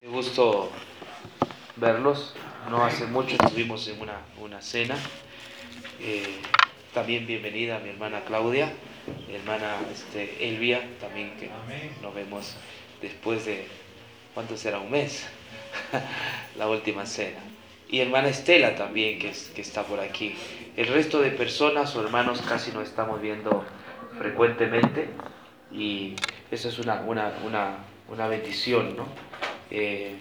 Qué gusto verlos. No hace mucho estuvimos en una, una cena. Eh, también bienvenida a mi hermana Claudia, mi hermana este, Elvia, también que nos vemos después de, ¿cuánto será? Un mes, la última cena. Y hermana Estela también, que, que está por aquí. El resto de personas o hermanos casi nos estamos viendo frecuentemente y eso es una, una, una, una bendición, ¿no? Eh,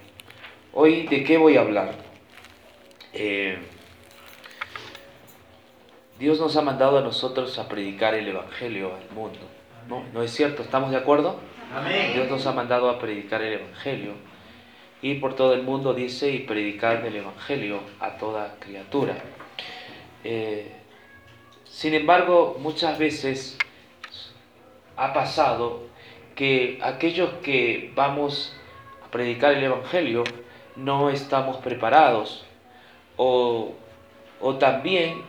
hoy, ¿de qué voy a hablar? Eh, Dios nos ha mandado a nosotros a predicar el Evangelio al mundo. ¿No, ¿No es cierto? ¿Estamos de acuerdo? Amén. Dios nos ha mandado a predicar el Evangelio. Y por todo el mundo dice y predicar el Evangelio a toda criatura. Eh, sin embargo, muchas veces ha pasado que aquellos que vamos a predicar el Evangelio no estamos preparados o, o también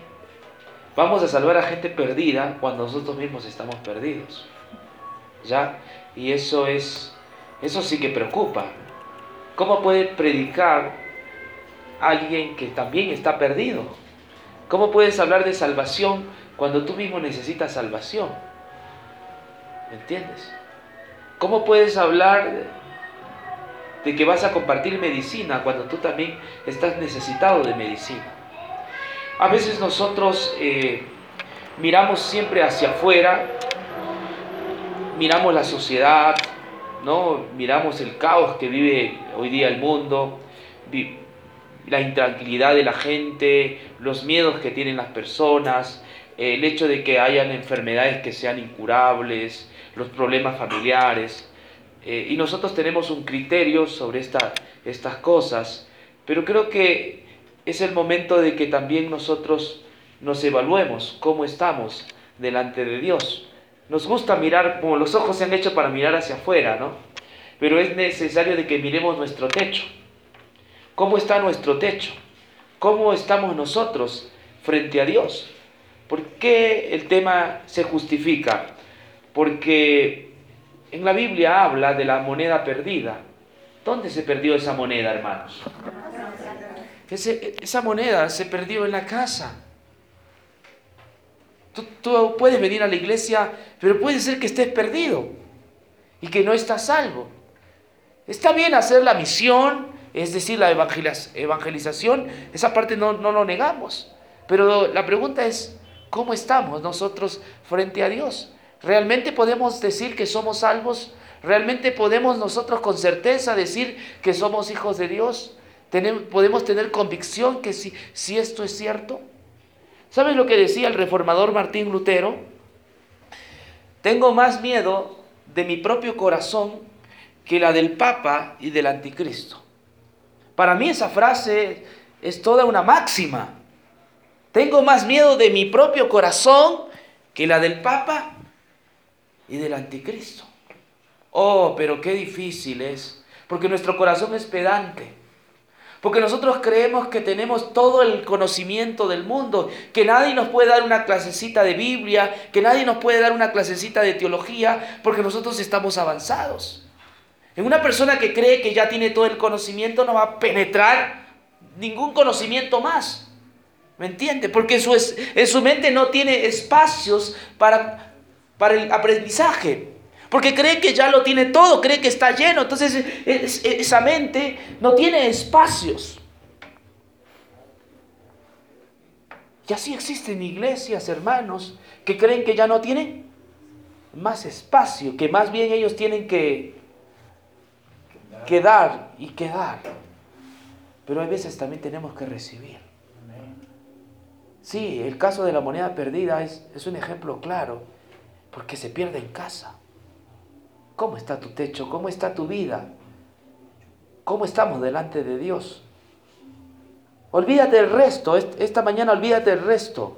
vamos a salvar a gente perdida cuando nosotros mismos estamos perdidos. ¿Ya? Y eso es eso sí que preocupa. ¿Cómo puede predicar alguien que también está perdido? ¿Cómo puedes hablar de salvación cuando tú mismo necesitas salvación? ¿Me entiendes? ¿Cómo puedes hablar de que vas a compartir medicina cuando tú también estás necesitado de medicina? A veces nosotros eh, miramos siempre hacia afuera, miramos la sociedad, ¿no? miramos el caos que vive hoy día el mundo, la intranquilidad de la gente, los miedos que tienen las personas, el hecho de que hayan enfermedades que sean incurables, los problemas familiares. Eh, y nosotros tenemos un criterio sobre esta, estas cosas, pero creo que es el momento de que también nosotros nos evaluemos cómo estamos delante de Dios. Nos gusta mirar, como los ojos se han hecho para mirar hacia afuera, ¿no? Pero es necesario de que miremos nuestro techo. ¿Cómo está nuestro techo? ¿Cómo estamos nosotros frente a Dios? ¿Por qué el tema se justifica? Porque en la Biblia habla de la moneda perdida. ¿Dónde se perdió esa moneda, hermanos? Esa moneda se perdió en la casa. Tú, tú, puedes venir a la iglesia, pero puede ser que estés perdido y que no estás salvo. Está bien hacer la misión, es decir, la evangelización, esa parte no, no lo negamos. Pero la pregunta es, ¿cómo estamos nosotros frente a Dios? ¿Realmente podemos decir que somos salvos? ¿Realmente podemos nosotros con certeza decir que somos hijos de Dios? ¿Podemos tener convicción que si, si esto es cierto? ¿Sabes lo que decía el reformador Martín Lutero? Tengo más miedo de mi propio corazón que la del Papa y del Anticristo. Para mí esa frase es toda una máxima. Tengo más miedo de mi propio corazón que la del Papa y del Anticristo. Oh, pero qué difícil es, porque nuestro corazón es pedante. Porque nosotros creemos que tenemos todo el conocimiento del mundo, que nadie nos puede dar una clasecita de Biblia, que nadie nos puede dar una clasecita de teología, porque nosotros estamos avanzados. En una persona que cree que ya tiene todo el conocimiento no va a penetrar ningún conocimiento más. ¿Me entiende? Porque en su, en su mente no tiene espacios para, para el aprendizaje. Porque cree que ya lo tiene todo, cree que está lleno. Entonces esa mente no tiene espacios. Y así existen iglesias, hermanos, que creen que ya no tienen más espacio, que más bien ellos tienen que, que dar y que dar. Pero hay veces también tenemos que recibir. Sí, el caso de la moneda perdida es, es un ejemplo claro, porque se pierde en casa. ¿Cómo está tu techo? ¿Cómo está tu vida? ¿Cómo estamos delante de Dios? Olvídate del resto, esta mañana olvídate del resto.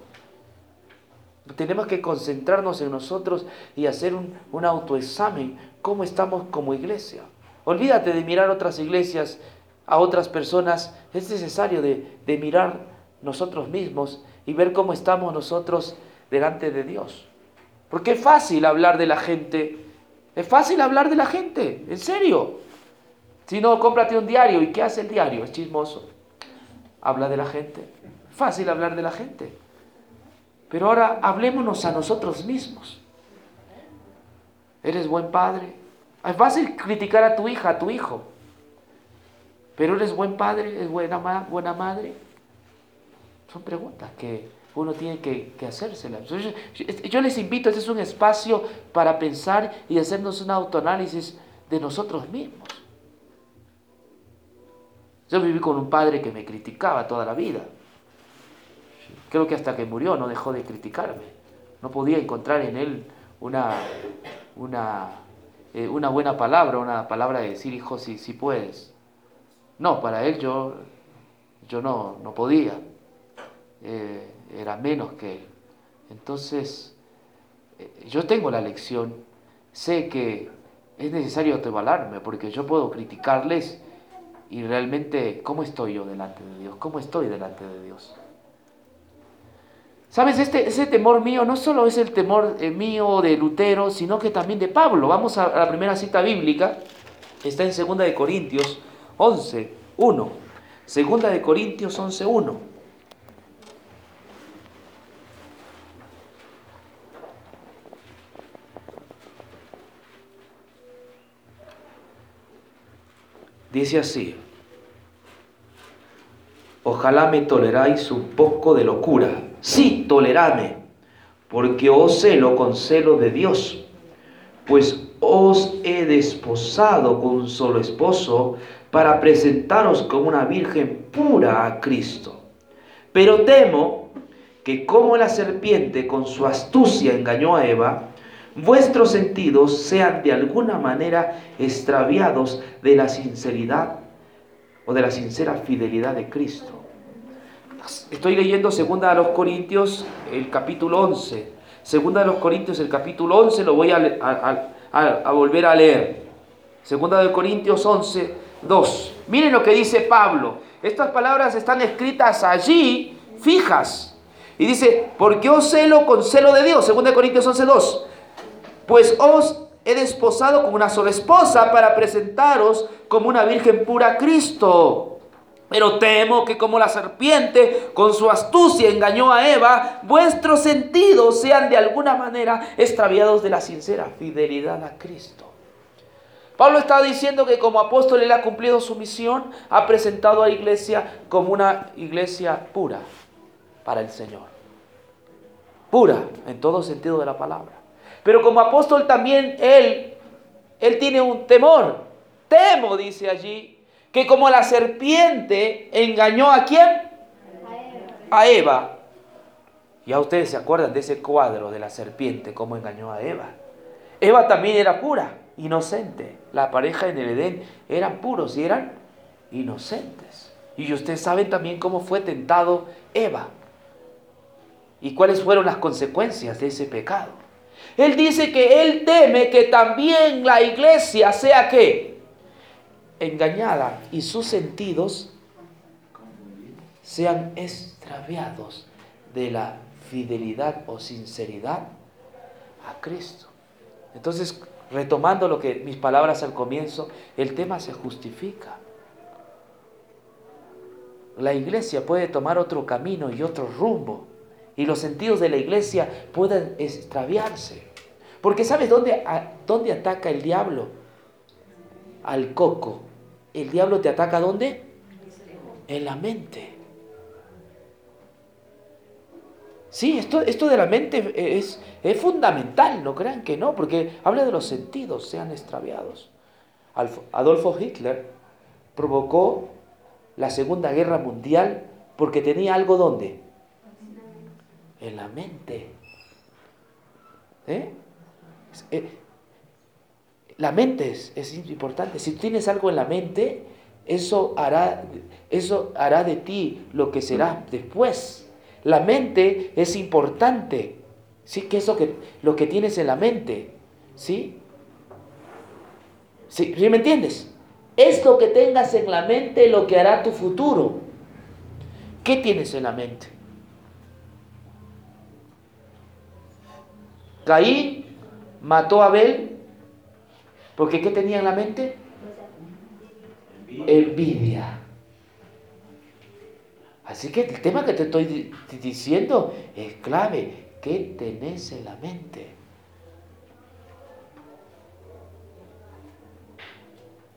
Tenemos que concentrarnos en nosotros y hacer un, un autoexamen. ¿Cómo estamos como iglesia? Olvídate de mirar otras iglesias, a otras personas. Es necesario de, de mirar nosotros mismos y ver cómo estamos nosotros delante de Dios. Porque es fácil hablar de la gente, es fácil hablar de la gente, en serio. Si no, cómprate un diario. ¿Y qué hace el diario? Es chismoso. Habla de la gente. Fácil hablar de la gente. Pero ahora hablémonos a nosotros mismos. ¿Eres buen padre? Es fácil criticar a tu hija, a tu hijo. Pero eres buen padre, eres buena, buena madre. Son preguntas que uno tiene que, que hacérselas. Yo, les invito, este es un espacio para pensar y hacernos un autoanálisis de nosotros mismos. Yo viví con un padre que me criticaba toda la vida. Creo que hasta que murió no dejó de criticarme. No podía encontrar en él una, una, eh, una buena palabra, una palabra de decir, hijo, si, si puedes. No, para él yo, yo no, no podía. Eh, era menos que él. Entonces, eh, yo tengo la lección, sé que es necesario autoevaluarme, porque yo puedo criticarles y realmente, ¿cómo estoy yo delante de Dios? ¿Cómo estoy delante de Dios? Sabes, este, ese temor mío no solo es el temor eh, mío de Lutero, sino que también de Pablo. Vamos a, la primera cita bíblica, está en 2 de Corintios 11, 1. Segunda de Corintios 11, 1. Dice así, ojalá me toleráis un poco de locura. Sí, toleradme, porque os celo con celo de Dios, pues os he desposado con un solo esposo para presentaros como una virgen pura a Cristo. Pero temo que como la serpiente con su astucia engañó a Eva, vuestros sentidos sean de alguna manera extraviados de la sinceridad o de la sincera fidelidad de Cristo. Estoy leyendo segunda de los Corintios, el capítulo 11. Segunda de los Corintios, el capítulo 11, lo voy a, a volver a leer. Segunda de Corintios 11, 2. Miren lo que dice Pablo. Estas palabras están escritas allí, fijas. Y dice, porque os celo con celo de Dios. Segunda de Corintios 11, 2 pues os he desposado con una sola esposa para presentaros como una virgen pura a Cristo. Pero temo que como la serpiente con su astucia engañó a Eva, vuestros sentidos sean de alguna manera extraviados de la sincera fidelidad a Cristo. Pablo está diciendo que como apóstol él ha cumplido su misión, ha presentado a la iglesia como una iglesia pura para el Señor. Pura en todo sentido de la palabra. Pero como apóstol también él, él tiene un temor. Temo, dice allí, que como la serpiente engañó a quién? A Eva. Ya ustedes se acuerdan de ese cuadro de la serpiente, cómo engañó a Eva. Eva también era pura, inocente. La pareja en el Edén eran puros y eran inocentes. Y ustedes saben también cómo fue tentado Eva. Y cuáles fueron las consecuencias de ese pecado. Él dice que él teme que también la iglesia sea que engañada y sus sentidos sean extraviados de la fidelidad o sinceridad a Cristo. Entonces, retomando lo que mis palabras al comienzo, el tema se justifica. La iglesia puede tomar otro camino y otro rumbo y los sentidos de la iglesia puedan extraviarse. Porque ¿sabes dónde, dónde ataca el diablo? Al coco. ¿El diablo te ataca dónde? En la mente. Sí, esto, esto de la mente es, es fundamental, no crean que no, porque habla de los sentidos, sean extraviados. Adolfo Hitler provocó la Segunda Guerra Mundial porque tenía algo donde? En la mente. ¿Eh? ¿Eh? la mente es, es, importante. Si tienes algo en la mente, eso hará, eso hará de ti lo que será después. La mente es importante. ¿Sí? Que eso que lo que tienes en la mente. ¿Sí? ¿Sí? ¿Sí me entiendes? Esto que tengas en la mente lo que hará tu futuro. ¿Qué tienes en la mente? Caín mató a Abel porque ¿qué tenía en la mente? Envidia. Así que el tema que te estoy diciendo es clave. ¿Qué tenés en la mente?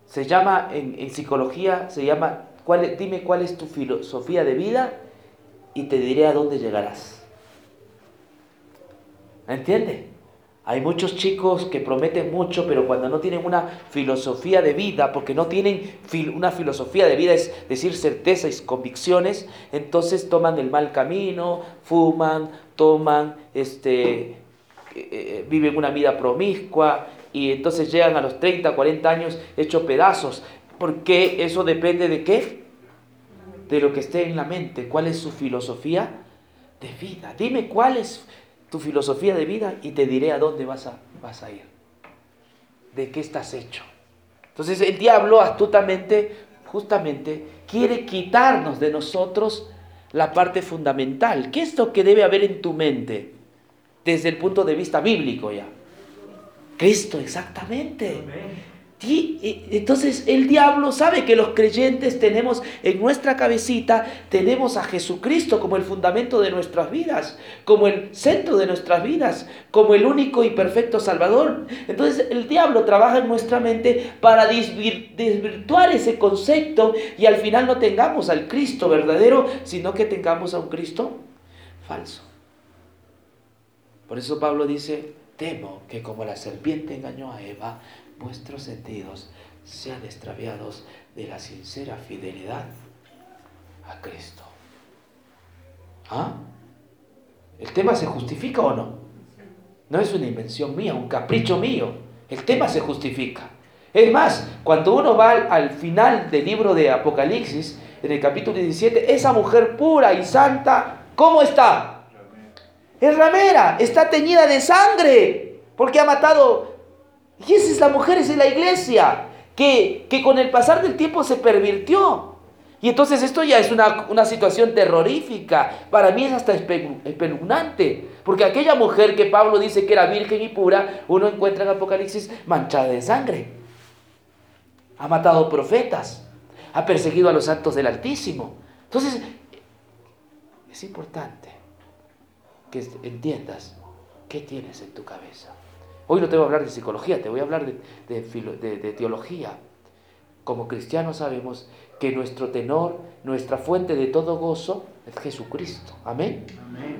Se llama, en, psicología, se llama, ¿cuál, dime cuál es tu filosofía de vida y te diré a dónde llegarás. ¿Entiendes? Hay muchos chicos que prometen mucho, pero cuando no tienen una filosofía de vida, porque no tienen una filosofía de vida, es decir, certezas y convicciones, entonces toman el mal camino, fuman, toman, este, eh, eh, viven una vida promiscua y entonces llegan a los 30, 40 años hechos pedazos. Porque eso depende de qué? De lo que esté en la mente. ¿Cuál es su filosofía de vida? Dime cuál es tu filosofía de vida y te diré a dónde vas a, vas a ir. ¿De qué estás hecho? Entonces el diablo astutamente, justamente, quiere quitarnos de nosotros la parte fundamental. ¿Qué es lo que debe haber en tu mente desde el punto de vista bíblico ya? Cristo, exactamente. Y entonces el diablo sabe que los creyentes tenemos en nuestra cabecita, tenemos a Jesucristo como el fundamento de nuestras vidas, como el centro de nuestras vidas, como el único y perfecto Salvador. Entonces el diablo trabaja en nuestra mente para desvirtuar ese concepto y al final no tengamos al Cristo verdadero, sino que tengamos a un Cristo falso. Por eso Pablo dice, temo que como la serpiente engañó a Eva, vuestros sentidos sean extraviados de la sincera fidelidad a Cristo. ¿Ah? ¿El tema se justifica o no? No es una invención mía, un capricho mío. El tema se justifica. Es más, cuando uno va al, final del libro de Apocalipsis, en el capítulo 17, esa mujer pura y santa, ¿cómo está? Es ramera, está teñida de sangre, porque ha matado y esa es la mujer, esa es la iglesia, que, con el pasar del tiempo se pervirtió. Y entonces esto ya es una, situación terrorífica. Para mí es hasta espeluznante. Porque aquella mujer que Pablo dice que era virgen y pura, uno encuentra en Apocalipsis manchada de sangre. Ha matado profetas. Ha perseguido a los santos del Altísimo. Entonces, es importante que entiendas qué tienes en tu cabeza. Hoy no te voy a hablar de psicología, te voy a hablar de, teología. Como cristianos sabemos que nuestro tenor, nuestra fuente de todo gozo es Jesucristo. Amén.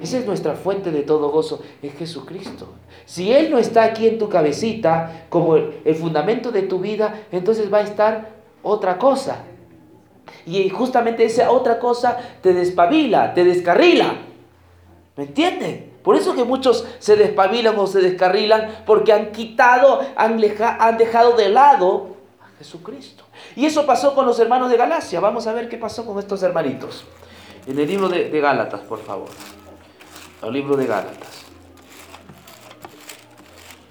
Esa es nuestra fuente de todo gozo, es Jesucristo. Si Él no está aquí en tu cabecita como el fundamento de tu vida, entonces va a estar otra cosa. Y justamente esa otra cosa te despabila, te descarrila. ¿Me entienden? Por eso que muchos se despabilan o se descarrilan porque han quitado, han, dejado de lado a Jesucristo. Y eso pasó con los hermanos de Galacia. Vamos a ver qué pasó con estos hermanitos. En el libro de, Gálatas, por favor. El libro de Gálatas.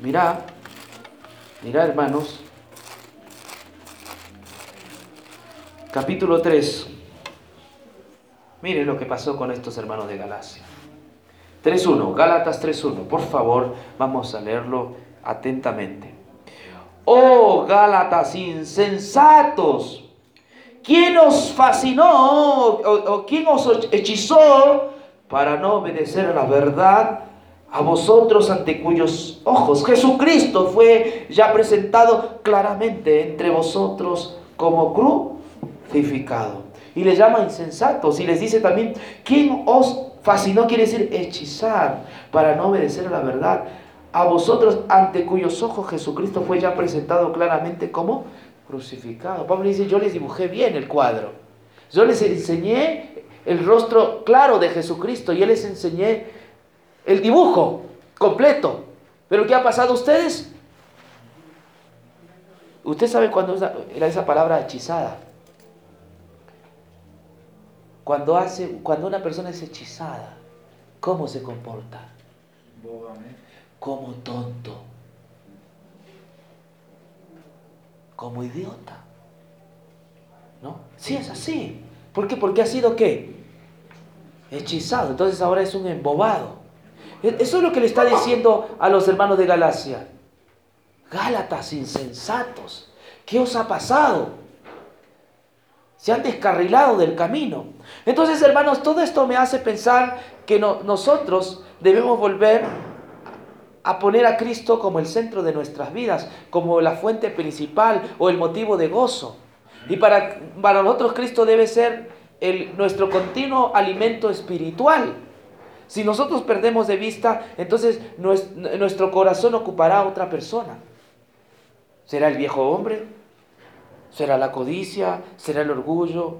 Mirá, mirá hermanos. Capítulo 3. Miren lo que pasó con estos hermanos de Galacia. 3.1, Gálatas 3.1, por favor, vamos a leerlo atentamente. Oh Gálatas insensatos, ¿quién os fascinó o, quién os hechizó para no obedecer a la verdad? A vosotros ante cuyos ojos Jesucristo fue ya presentado claramente entre vosotros como crucificado. Y le llama insensatos y les dice también, ¿quién os Fascinó quiere decir hechizar para no obedecer a la verdad. A vosotros ante cuyos ojos Jesucristo fue ya presentado claramente como crucificado. Pablo dice, yo les dibujé bien el cuadro. Yo les enseñé el rostro claro de Jesucristo. Yo les enseñé el dibujo completo. Pero ¿qué ha pasado a ustedes? Usted sabe cuándo era esa palabra hechizada. Cuando, hace, cuando una persona es hechizada, ¿cómo se comporta? Como tonto. Como idiota. ¿No? Sí, es así. ¿Por qué? Porque ha sido qué? Hechizado. Entonces ahora es un embobado. E, eso es lo que le está diciendo a los hermanos de Galacia. Gálatas insensatos. ¿Qué os ha pasado? Se han descarrilado del camino. Entonces, hermanos, todo esto me hace pensar que nosotros debemos volver a poner a Cristo como el centro de nuestras vidas, como la fuente principal o el motivo de gozo. Y para, para nosotros Cristo debe ser nuestro continuo alimento espiritual. Si nosotros perdemos de vista, entonces nuestro corazón ocupará a otra persona. ¿Será el viejo hombre? ¿Será la codicia? ¿Será el orgullo?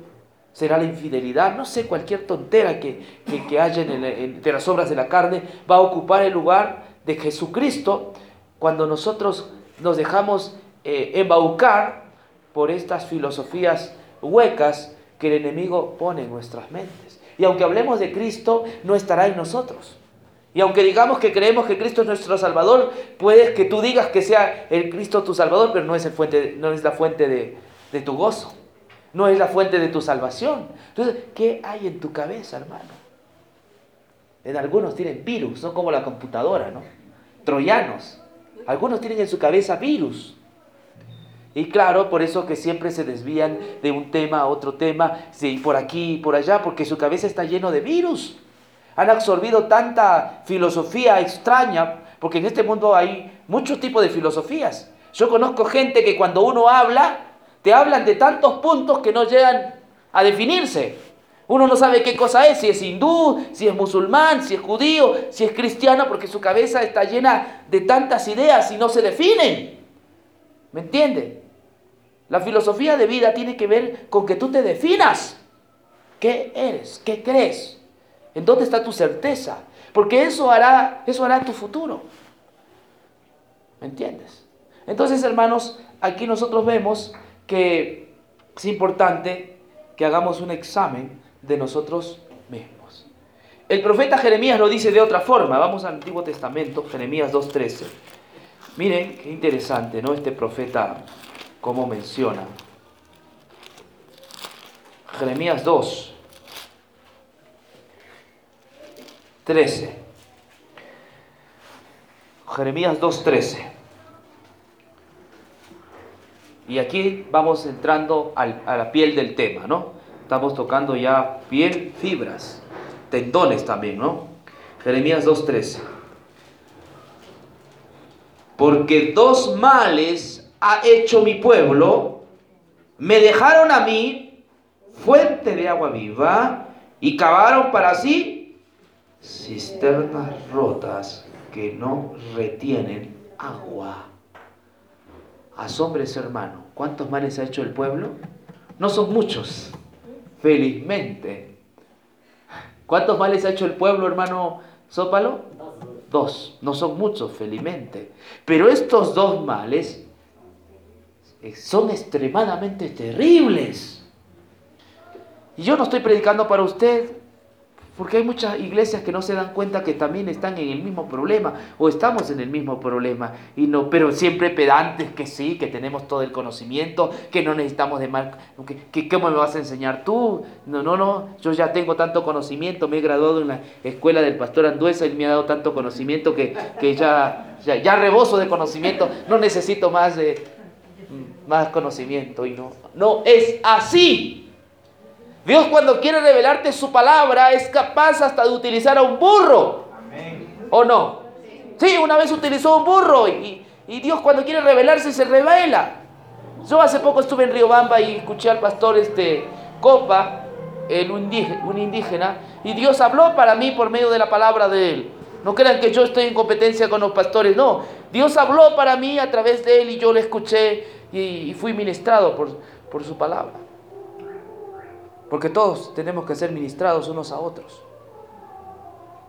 ¿Será la infidelidad? No sé, cualquier tontera que, que, haya en, las obras de la carne va a ocupar el lugar de Jesucristo cuando nosotros nos dejamos eh, embaucar por estas filosofías huecas que el enemigo pone en nuestras mentes. Y aunque hablemos de Cristo, no estará en nosotros. Y aunque digamos que creemos que Cristo es nuestro Salvador, puedes que tú digas que sea el Cristo tu Salvador, pero no es, el fuente, la fuente de, tu gozo. No es la fuente de tu salvación. Entonces, ¿qué hay en tu cabeza, hermano? En algunos tienen virus, no como la computadora, ¿no? Troyanos. Algunos tienen en su cabeza virus. Y claro, por eso que siempre se desvían de un tema a otro tema, sí, por aquí y por allá, porque su cabeza está lleno de virus. Han absorbido tanta filosofía extraña, porque en este mundo hay muchos tipos de filosofías. Yo conozco gente que cuando uno habla, te hablan de tantos puntos que no llegan a definirse. Uno no sabe qué cosa es, si es hindú, si es musulmán, si es judío, si es cristiano, porque su cabeza está llena de tantas ideas y no se definen. ¿Me entiende? La filosofía de vida tiene que ver con que tú te definas. ¿Qué eres? ¿Qué crees? ¿En dónde está tu certeza? Porque eso hará, eso hará tu futuro. ¿Me entiendes? Entonces, hermanos, aquí nosotros vemos que es importante que hagamos un examen de nosotros mismos. El profeta Jeremías lo dice de otra forma. Vamos al Antiguo Testamento, Jeremías 2.13. Miren qué interesante, ¿no? Este profeta, cómo menciona. Jeremías 2, 13. Jeremías 2.13. Y aquí vamos entrando a la piel del tema, ¿no? Estamos tocando ya piel, fibras, tendones también, ¿no? Jeremías 2.13. Porque dos males ha hecho mi pueblo, me dejaron a mí fuente de agua viva y cavaron para sí cisternas rotas que no retienen agua. Asombres, hermano, ¿cuántos males ha hecho el pueblo? No son muchos felizmente. ¿Cuántos males ha hecho el pueblo, hermano Zópalo? Dos. No son muchos, felizmente. Pero estos dos males eh, son extremadamente terribles. Y yo no estoy predicando para usted porque hay muchas iglesias que no se dan cuenta que también están en el mismo problema o estamos en el mismo problema. Y no, pero siempre pedantes que sí, que tenemos todo el conocimiento, que no necesitamos de más. Que, ¿Cómo me vas a enseñar tú? No, no, no. Yo ya tengo tanto conocimiento. Me he graduado en la escuela del pastor Anduesa y me ha dado tanto conocimiento que, que ya, ya, ya reboso de conocimiento. No necesito más, de, más conocimiento. Y no, no es así. Dios cuando quiere revelarte su palabra es capaz hasta de utilizar a un burro. ¿O no? Sí, una vez utilizó un burro y, Dios cuando quiere revelarse se revela. Yo hace poco estuve en Riobamba y escuché al pastor este, Copa, el, un indígena, y Dios habló para mí por medio de la palabra de él. No crean que yo estoy en competencia con los pastores, no. Dios habló para mí a través de él y yo le escuché y, fui ministrado por, por su palabra. Porque todos tenemos que ser ministrados unos a otros.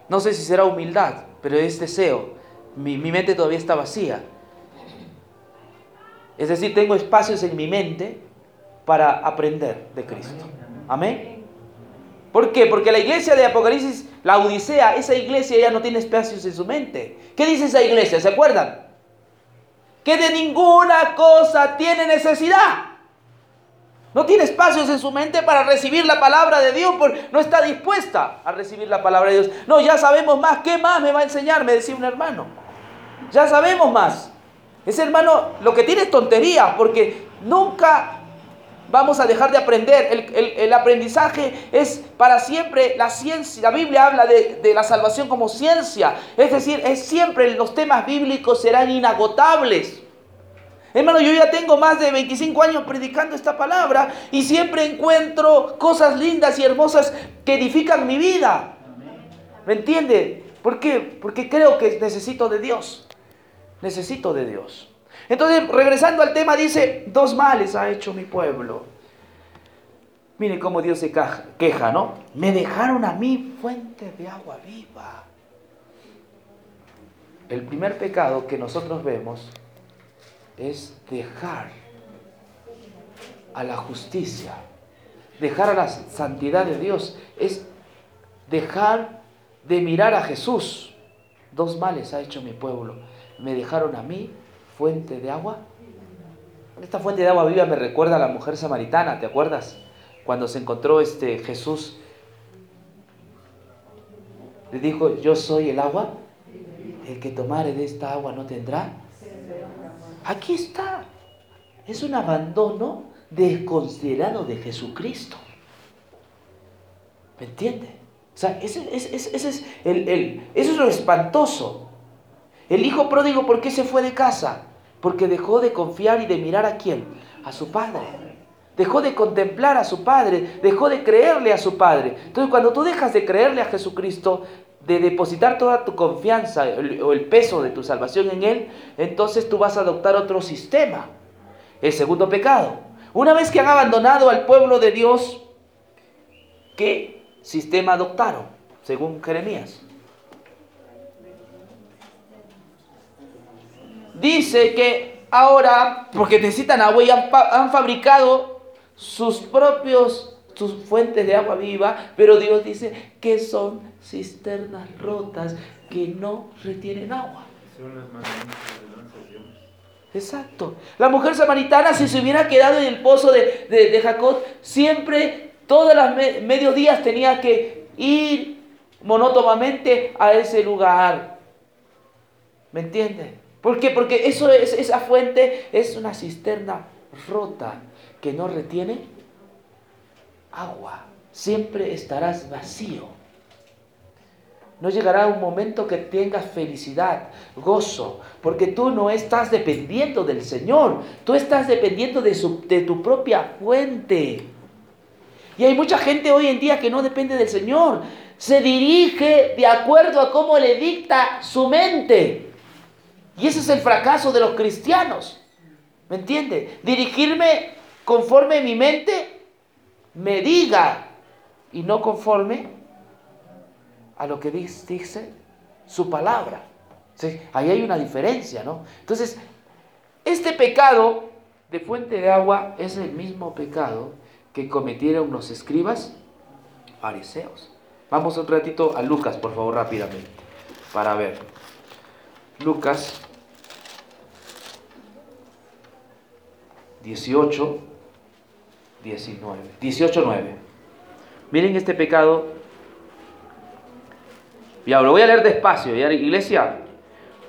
No sé si será humildad, pero es deseo. Mi, mente todavía está vacía. Es decir, tengo espacios en mi mente para aprender de Cristo. Amén. ¿Por qué? Porque la iglesia de Apocalipsis, la Odisea, esa iglesia ya no tiene espacios en su mente. ¿Qué dice esa iglesia? ¿Se acuerdan? Que de ninguna cosa tiene necesidad. No tiene espacios en su mente para recibir la palabra de Dios, porque no está dispuesta a recibir la palabra de Dios. No, ya sabemos más. ¿Qué más me va a enseñar? Me decía un hermano. Ya sabemos más. Ese hermano lo que tiene es tontería, porque nunca vamos a dejar de aprender. El, aprendizaje es para siempre la ciencia. La Biblia habla de, de, la salvación como ciencia. Es decir, es siempre los temas bíblicos serán inagotables. Hermano, yo ya tengo más de 25 años predicando esta palabra y siempre encuentro cosas lindas y hermosas que edifican mi vida. ¿Me entiende? ¿Por qué? Porque creo que necesito de Dios. Necesito de Dios. Entonces, regresando al tema, dice, dos males ha hecho mi pueblo. Mire cómo Dios se queja, ¿no? Me dejaron a mí fuente de agua viva. El primer pecado que nosotros vemos es dejar a la justicia, dejar a la santidad de Dios, es dejar de mirar a Jesús. Dos males ha hecho mi pueblo. Me dejaron a mí fuente de agua. Esta fuente de agua viva me recuerda a la mujer samaritana, ¿te acuerdas? Cuando se encontró este Jesús, le dijo, yo soy el agua, el que tomare de esta agua no tendrá Aquí está. Es un abandono desconsiderado de Jesucristo. ¿Me entiende? O sea, ese, es el, eso es lo espantoso. El hijo pródigo, ¿por qué se fue de casa? Porque dejó de confiar y de mirar a quién? A su padre. Dejó de contemplar a su padre, dejó de creerle a su padre. Entonces, cuando tú dejas de creerle a Jesucristo, de depositar toda tu confianza o el peso de tu salvación en Él, entonces tú vas a adoptar otro sistema. El segundo pecado. Una vez que han abandonado al pueblo de Dios, ¿qué sistema adoptaron? Según Jeremías. Dice que ahora, porque necesitan agua y han, han fabricado sus propios sus fuentes de agua viva, pero Dios dice que son cisternas rotas que no retienen agua. Exacto. La mujer samaritana, si se hubiera quedado en el pozo de, Jacob, siempre, todos los medios días tenía que ir monótonamente a ese lugar. ¿Me entiende? ¿Por qué? Porque eso es, esa fuente es una cisterna rota que no retiene agua. Siempre estarás vacío. No llegará un momento que tengas felicidad, gozo, porque tú no estás dependiendo del Señor, tú estás dependiendo de, de, tu propia fuente. Y hay mucha gente hoy en día que no depende del Señor, se dirige de acuerdo a cómo le dicta su mente. Y ese es el fracaso de los cristianos. ¿Me entiende? Dirigirme conforme mi mente me diga y no conforme a lo que dice su palabra. Ahí hay una diferencia, ¿no? Entonces, este pecado de fuente de agua es el mismo pecado que cometieron los escribas fariseos. Vamos un ratito a Lucas, por favor, rápidamente, para ver. Lucas 18, 19. 18, 9. Miren este pecado. Ya, lo voy a leer despacio, ¿ya, iglesia?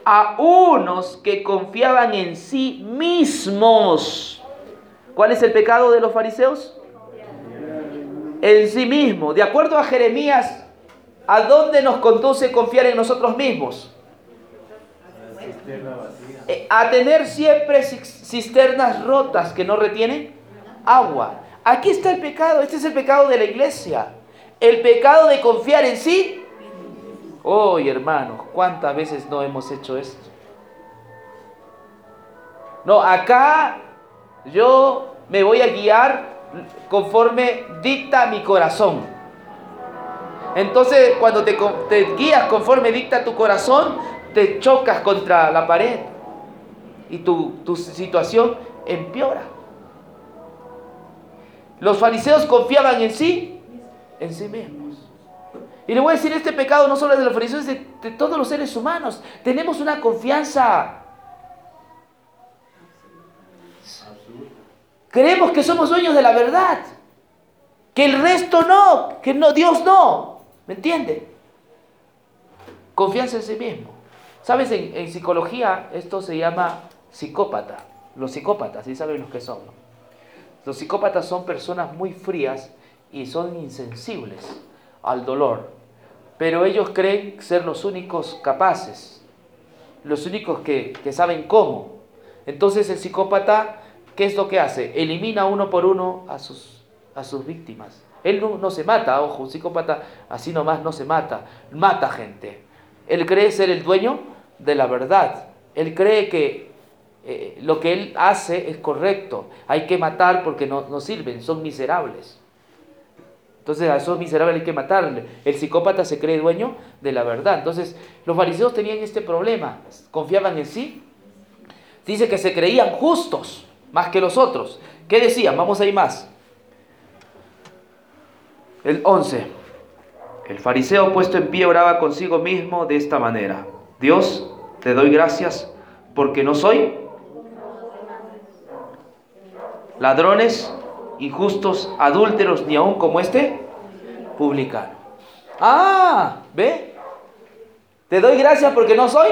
A unos que confiaban en sí mismos. ¿Cuál es el pecado de los fariseos? En sí mismo. De acuerdo a Jeremías, ¿a dónde nos conduce confiar en nosotros mismos? Eh, a tener siempre cisternas rotas que no retienen agua. Aquí está el pecado, este es el pecado de la iglesia. El pecado de confiar en sí. Oh, hermanos, ¿cuántas veces no hemos hecho esto? No, acá yo me voy a guiar conforme dicta mi corazón. Entonces, cuando te, guías conforme dicta tu corazón, te chocas contra la pared y tu situación empeora. Los fariseos confiaban en sí, en sí mismos. Y le voy a decir, este pecado no solo es de los fariseos, es de, todos los seres humanos. Tenemos una confianza. Creemos que somos dueños de la verdad. Que el resto no, que no, Dios no. ¿Me entiende? Confianza en sí mismo. ¿Sabes? En, psicología esto se llama psicópata. Los psicópatas, ¿sí saben los que son? Los psicópatas son personas muy frías y son insensibles al dolor, pero ellos creen ser los únicos capaces, los únicos que, saben cómo. Entonces el psicópata, ¿qué es lo que hace? Elimina uno por uno a sus, a sus víctimas. Él no, se mata, ojo, un psicópata así nomás no se mata, mata gente. Él cree ser el dueño de la verdad. Él cree que eh, lo que él hace es correcto. Hay que matar porque no, no sirven, son miserables. Entonces a esos miserables hay que matarle. El psicópata se cree dueño de la verdad. Entonces los fariseos tenían este problema. Confiaban en sí. Dice que se creían justos más que los otros. ¿Qué decían? Vamos a ir más. El 11. El fariseo puesto en pie oraba consigo mismo de esta manera. Dios, te doy gracias porque no soy ladrones, injustos, adúlteros, ni aún como este publicano. Ah, ¿ve? Te doy gracias porque no soy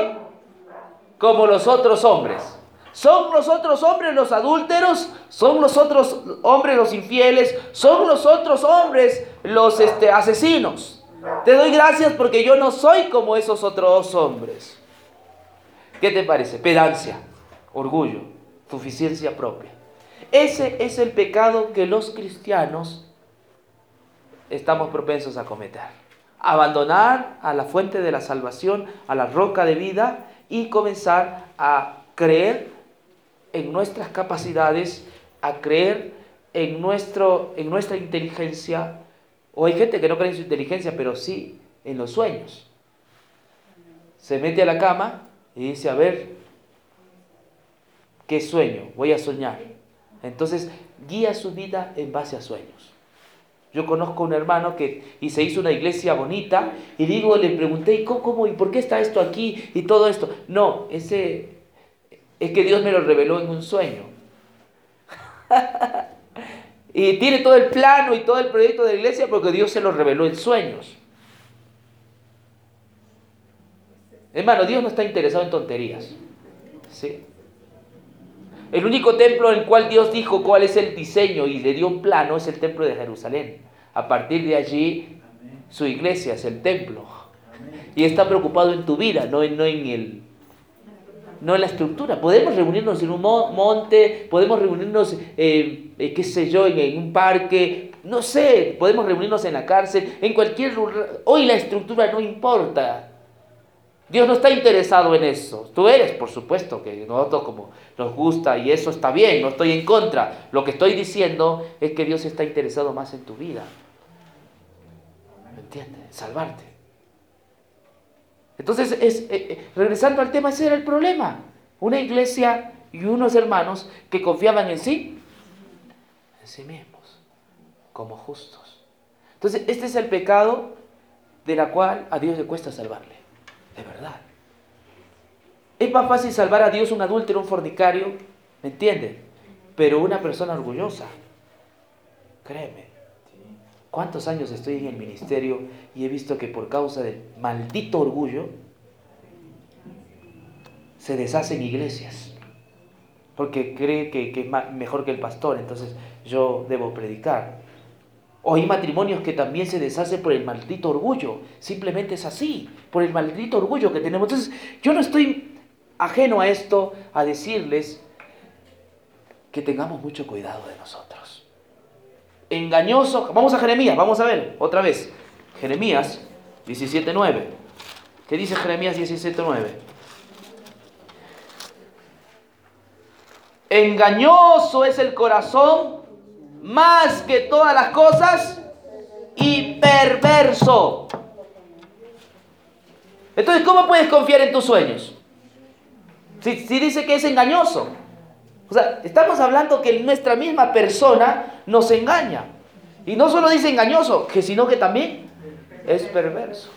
como los otros hombres. Son los otros hombres los adúlteros, son los otros hombres los infieles, son los otros hombres los este, asesinos. Te doy gracias porque yo no soy como esos otros hombres. ¿Qué te parece? Pedancia, orgullo, suficiencia propia. Ese es el pecado que los cristianos estamos propensos a cometer. Abandonar a la fuente de la salvación, a la roca de vida y comenzar a creer en nuestras capacidades, a creer en, nuestro, en nuestra inteligencia. O hay gente que no cree en su inteligencia, pero sí en los sueños. Se mete a la cama y dice, a ver, ¿qué sueño? Voy a soñar. Entonces, guía su vida en base a sueños. Yo conozco a un hermano que y se hizo una iglesia bonita y digo, le pregunté, ¿y cómo, y por qué está esto aquí y todo esto? No, ese es que Dios me lo reveló en un sueño. y tiene todo el plano y todo el proyecto de la iglesia porque Dios se lo reveló en sueños. Hermano, Dios no está interesado en tonterías. ¿Sí? El único templo en el cual Dios dijo cuál es el diseño y le dio un plano es el templo de Jerusalén. A partir de allí, su iglesia es el templo. Y está preocupado en tu vida, no en, no en el no en la estructura. Podemos reunirnos en un monte, podemos reunirnos, eh, eh, qué sé yo, en, un parque, no sé, podemos reunirnos en la cárcel, en cualquier lugar. Hoy la estructura no importa. Dios no está interesado en eso. Tú eres, por supuesto, que nosotros como nos gusta y eso está bien, no estoy en contra. Lo que estoy diciendo es que Dios está interesado más en tu vida. ¿Me entiendes? Salvarte. Entonces, es, eh, eh, regresando al tema, ese era el problema. Una iglesia y unos hermanos que confiaban en sí, en sí mismos, como justos. Entonces, este es el pecado de la cual a Dios le cuesta salvarle de verdad. Es más fácil salvar a Dios un adúltero, un fornicario, ¿me entiende? Pero una persona orgullosa, créeme. ¿Cuántos años estoy en el ministerio y he visto que por causa del maldito orgullo se deshacen iglesias? Porque cree que, que es mejor que el pastor, entonces yo debo predicar. O hay matrimonios que también se deshacen por el maldito orgullo. Simplemente es así, por el maldito orgullo que tenemos. Entonces, yo no estoy ajeno a esto, a decirles que tengamos mucho cuidado de nosotros. Engañoso. Vamos a Jeremías, vamos a ver otra vez. Jeremías 17.9. ¿Qué dice Jeremías 17.9? Engañoso es el corazón más que todas las cosas y perverso. Entonces, ¿cómo puedes confiar en tus sueños? Si, dice que es engañoso. O sea, estamos hablando que nuestra misma persona nos engaña. Y no solo dice engañoso, que sino que también es perverso.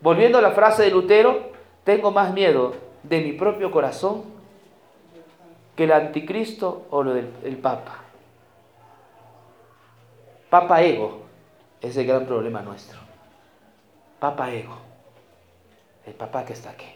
Volviendo a la frase de Lutero, tengo más miedo de mi propio corazón que el anticristo o lo del Papa. Papa ego es el gran problema nuestro. Papa ego. El papá que está aquí.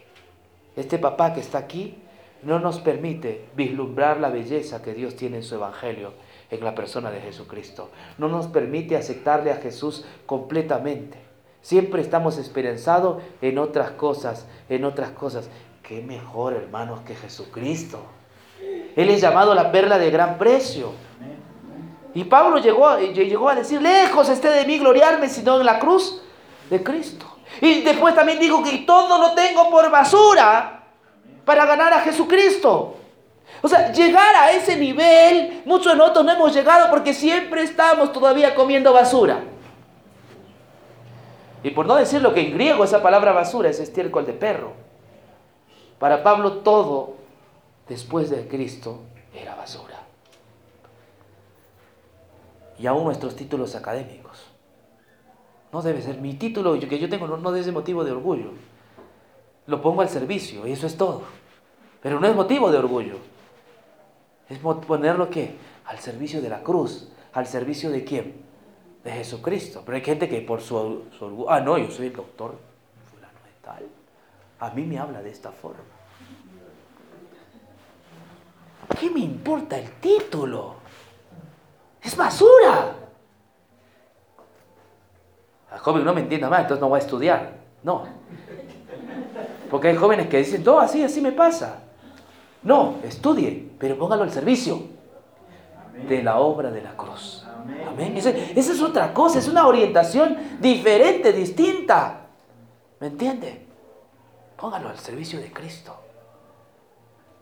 Este papá que está aquí no nos permite vislumbrar la belleza que Dios tiene en su Evangelio, en la persona de Jesucristo. No nos permite aceptarle a Jesús completamente. Siempre estamos esperanzados en otras cosas, en otras cosas. Qué mejor, hermanos, que Jesucristo. Él es llamado la perla de gran precio. Y Pablo llegó, llegó a decir, lejos esté de mí gloriarme, sino en la cruz de Cristo. Y después también dijo que todo lo tengo por basura para ganar a Jesucristo. O sea, llegar a ese nivel, muchos de nosotros no hemos llegado porque siempre estamos todavía comiendo basura. Y por no decir lo que en griego esa palabra basura es estiércol de perro. Para Pablo todo después de Cristo era basura. Y aún nuestros títulos académicos. No debe ser mi título que yo tengo, no, no ser motivo de orgullo. Lo pongo al servicio y eso es todo. Pero no es motivo de orgullo. Es ponerlo que al servicio de la cruz, al servicio de quién? De Jesucristo. Pero hay gente que por su, orgullo, ah, no, yo soy el doctor fulano de. A mí me habla de esta forma. ¿Qué me importa el título? Es basura. El joven no me entienda más, entonces no voy a estudiar. No. Porque hay jóvenes que dicen, no, así, así me pasa. No, estudie, pero póngalo al servicio de la obra de la cruz. Amén. Esa, es otra cosa, es una orientación diferente, distinta. ¿Me entiende? Póngalo al servicio de Cristo.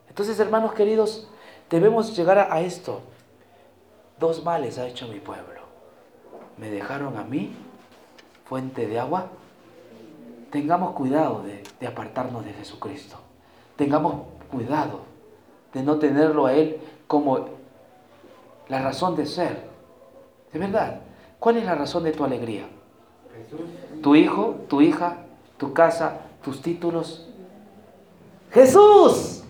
Entonces, hermanos queridos, debemos llegar a, esto. Dos males ha hecho mi pueblo. Me dejaron a mí, fuente de agua. Tengamos cuidado de, de apartarnos de Jesucristo. Tengamos cuidado de no tenerlo a Él como la razón de ser. De verdad, ¿cuál es la razón de tu alegría? Tu hijo, tu hija, tu casa, tus títulos. Jesús.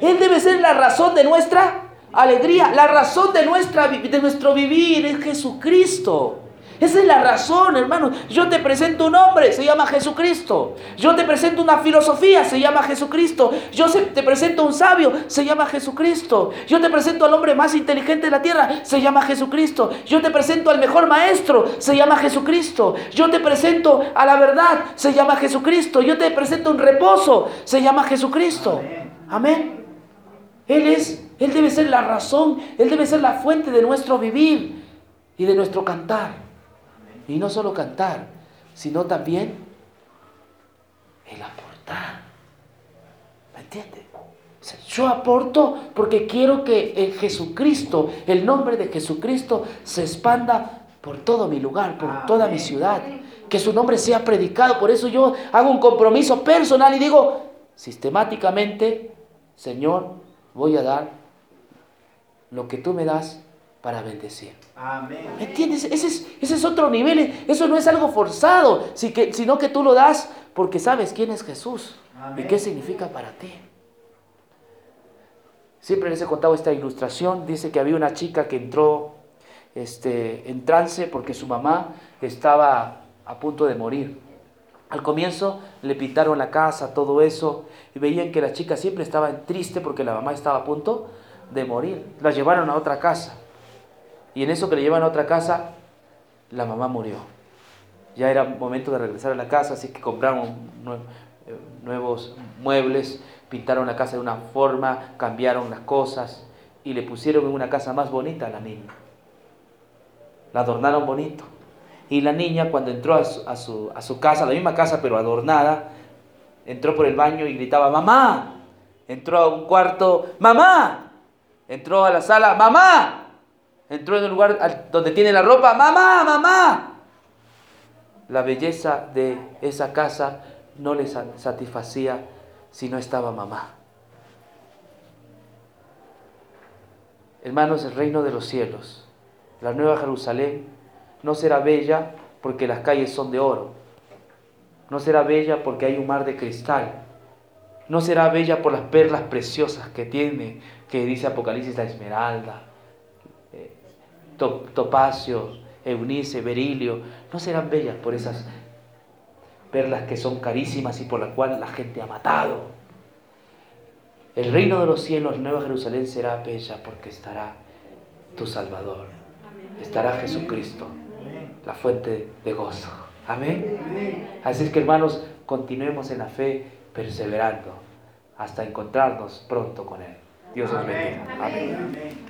Él debe ser la razón de nuestra alegría. La razón de, nuestra, de nuestro vivir es Jesucristo. Esa es la razón, hermano. Yo te presento un hombre, se llama Jesucristo. Yo te presento una filosofía, se llama Jesucristo. Yo te presento un sabio, se llama Jesucristo. Yo te presento al hombre más inteligente de la tierra, se llama Jesucristo. Yo te presento al mejor maestro, se llama Jesucristo. Yo te presento a la verdad, se llama Jesucristo. Yo te presento un reposo, se llama Jesucristo. Amén. Él es, Él debe ser la razón, Él debe ser la fuente de nuestro vivir y de nuestro cantar. Y no solo cantar, sino también el aportar. ¿Me entiende? yo aporto porque quiero que el Jesucristo, el nombre de Jesucristo, se expanda por todo mi lugar, por toda mi ciudad. Que su nombre sea predicado. Por eso yo hago un compromiso personal y digo, sistemáticamente, Señor, voy a dar lo que tú me das para bendecir. ¿Me entiendes? Ese es, ese es, otro nivel. Eso no es algo forzado, sino que tú lo das porque sabes quién es Jesús y qué significa para ti. Siempre les he contado esta ilustración. Dice que había una chica que entró este, en trance porque su mamá estaba a punto de morir. Al comienzo le pintaron la casa, todo eso, y veían que la chica siempre estaba triste porque la mamá estaba a punto de morir. La llevaron a otra casa. Y en eso que le llevan a otra casa, la mamá murió. Ya era momento de regresar a la casa, así que compraron eh, nuevos muebles, pintaron la casa de una forma, cambiaron las cosas y le pusieron una casa más bonita a la niña. La adornaron bonito. Y la niña cuando entró a su, a su, a su casa, la misma casa pero adornada, entró por el baño y gritaba, mamá. Entró a un cuarto, mamá. Entró a la sala, mamá. Entró en un lugar donde tiene la ropa, mamá, mamá. La belleza de esa casa no le satisfacía si no estaba mamá. Hermanos, el reino de los cielos, la nueva Jerusalén, no será bella porque las calles son de oro. No será bella porque hay un mar de cristal. No será bella por las perlas preciosas que tiene, que dice Apocalipsis la esmeralda, topacio, eunice, berilio, no serán bellas por esas perlas que son carísimas y por las cuales la gente ha matado. El reino de los cielos, Nueva Jerusalén, será bella porque estará tu Salvador. Estará Jesucristo, la fuente de gozo. Amén. Así es que hermanos, continuemos en la fe, perseverando, hasta encontrarnos pronto con Él. Dios os bendiga. Amén.